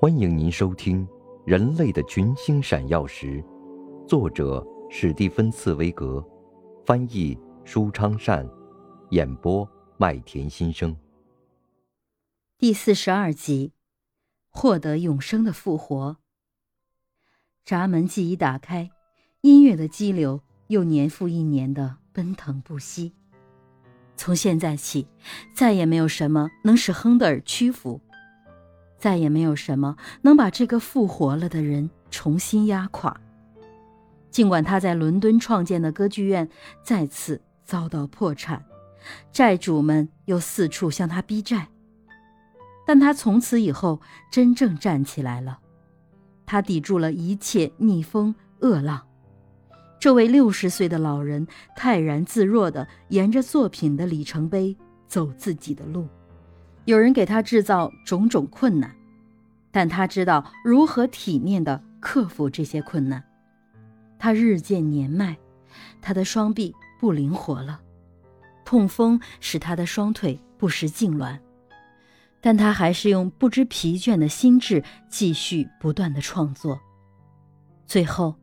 欢迎您收听《人类的群星闪耀时》，作者史蒂芬·茨威格，翻译舒昌善，演播麦田心声。第四十二集，获得永生的复活。闸门既已打开，音乐的激流又年复一年的奔腾不息。从现在起，再也没有什么能使亨德尔屈服。再也没有什么能把这个复活了的人重新压垮。尽管他在伦敦创建的歌剧院再次遭到破产，债主们又四处向他逼债，但他从此以后真正站起来了。他抵住了一切逆风恶浪。这位六十岁的老人泰然自若地沿着作品的里程碑走自己的路。有人给他制造种种困难，但他知道如何体面地克服这些困难。他日渐年迈，他的双臂不灵活了，痛风使他的双腿不时痉挛，但他还是用不知疲倦的心智继续不断的创作。最后，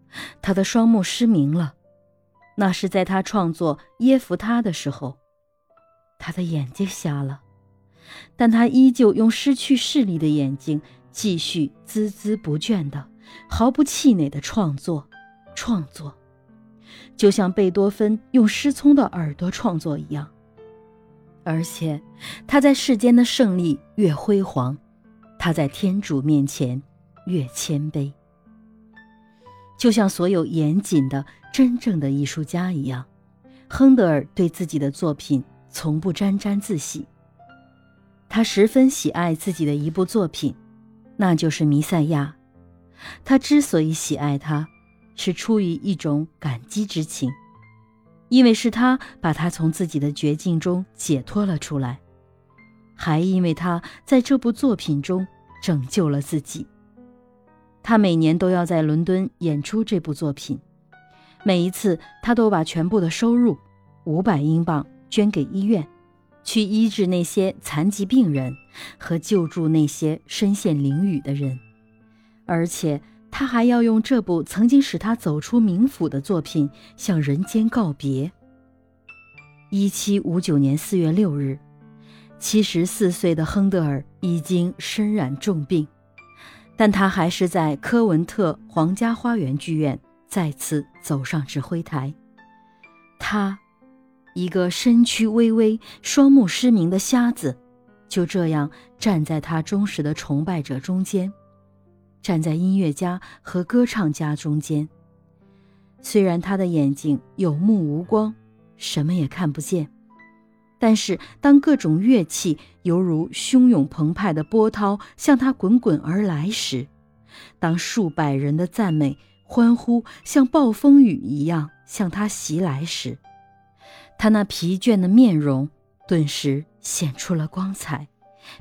他的双目失明了，那是在他创作耶夫他的时候，他的眼睛瞎了。但他依旧用失去视力的眼睛，继续孜孜不倦的、毫不气馁的创作，创作，就像贝多芬用失聪的耳朵创作一样。而且，他在世间的胜利越辉煌，他在天主面前越谦卑。就像所有严谨的、真正的艺术家一样，亨德尔对自己的作品从不沾沾自喜。他十分喜爱自己的一部作品，那就是《弥赛亚》。他之所以喜爱它，是出于一种感激之情，因为是他把他从自己的绝境中解脱了出来，还因为他在这部作品中拯救了自己。他每年都要在伦敦演出这部作品，每一次他都把全部的收入五百英镑捐给医院。去医治那些残疾病人和救助那些身陷囹圄的人，而且他还要用这部曾经使他走出冥府的作品向人间告别。一七五九年四月六日，七十四岁的亨德尔已经身染重病，但他还是在科文特皇家花园剧院再次走上指挥台。他。一个身躯微微、双目失明的瞎子，就这样站在他忠实的崇拜者中间，站在音乐家和歌唱家中间。虽然他的眼睛有目无光，什么也看不见，但是当各种乐器犹如汹涌澎湃的波涛向他滚滚而来时，当数百人的赞美、欢呼像暴风雨一样向他袭来时，他那疲倦的面容顿时显出了光彩，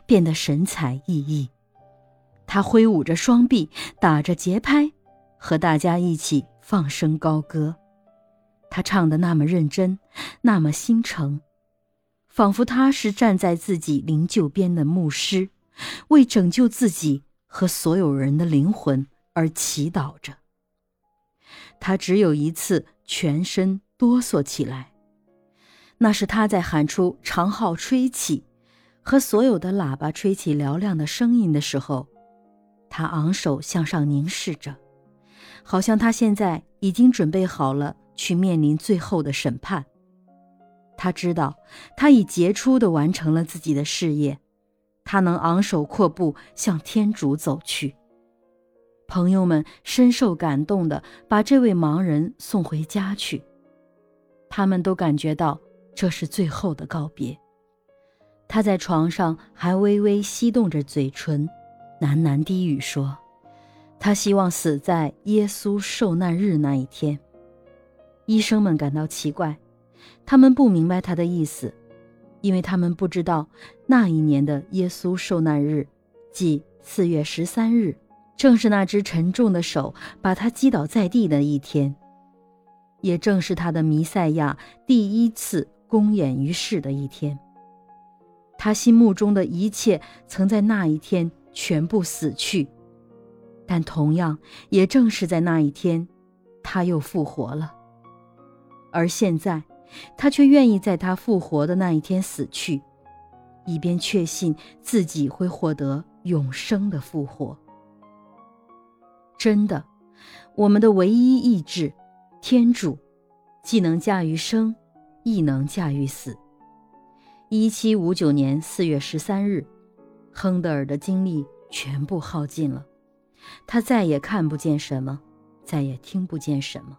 变得神采奕奕。他挥舞着双臂，打着节拍，和大家一起放声高歌。他唱得那么认真，那么心诚，仿佛他是站在自己灵柩边的牧师，为拯救自己和所有人的灵魂而祈祷着。他只有一次全身哆嗦起来。那是他在喊出长号吹起，和所有的喇叭吹起嘹亮的声音的时候，他昂首向上凝视着，好像他现在已经准备好了去面临最后的审判。他知道他已杰出地完成了自己的事业，他能昂首阔步向天主走去。朋友们深受感动地把这位盲人送回家去，他们都感觉到。这是最后的告别。他在床上还微微翕动着嘴唇，喃喃低语说：“他希望死在耶稣受难日那一天。”医生们感到奇怪，他们不明白他的意思，因为他们不知道那一年的耶稣受难日，即四月十三日，正是那只沉重的手把他击倒在地的一天，也正是他的弥赛亚第一次。公演于世的一天，他心目中的一切曾在那一天全部死去、但同样也正是在那一天，他又复活了。而现在，他却愿意在他复活的那一天死去，以便确信自己会获得永生的复活。真的，我们的唯一意志，天主，既能驾驭生，亦能驾驭死。一七五九年四月十三日，亨德尔的精力全部耗尽了。他再也看不见什么，再也听不见什么。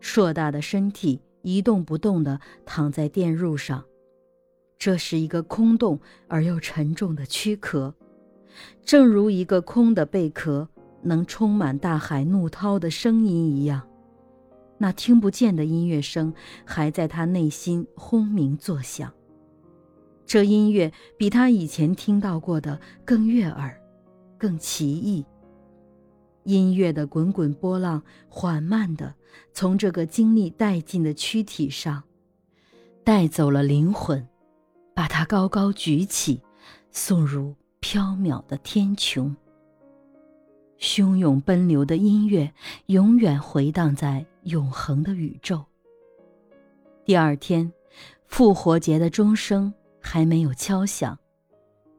硕大的身体一动不动地躺在电褥上，这是一个空洞而又沉重的躯壳，正如一个空的贝壳能充满大海怒涛的声音一样。那听不见的音乐声还在他内心轰鸣作响。这音乐比他以前听到过的更悦耳，更奇异。音乐的滚滚波浪，缓慢地从这个精力殆尽的躯体上带走了灵魂，把它高高举起，送入缥缈的天穹。汹涌奔流的音乐永远回荡在永恒的宇宙。第二天，复活节的钟声还没有敲响，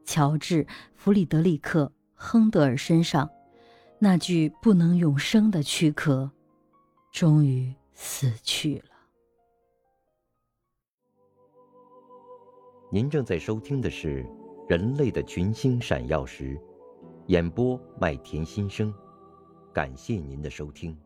乔治·弗里德里克·亨德尔身上。那具不能永生的躯壳，终于死去了。您正在收听的是《人类的群星闪耀时》，演播麦田心声，感谢您的收听。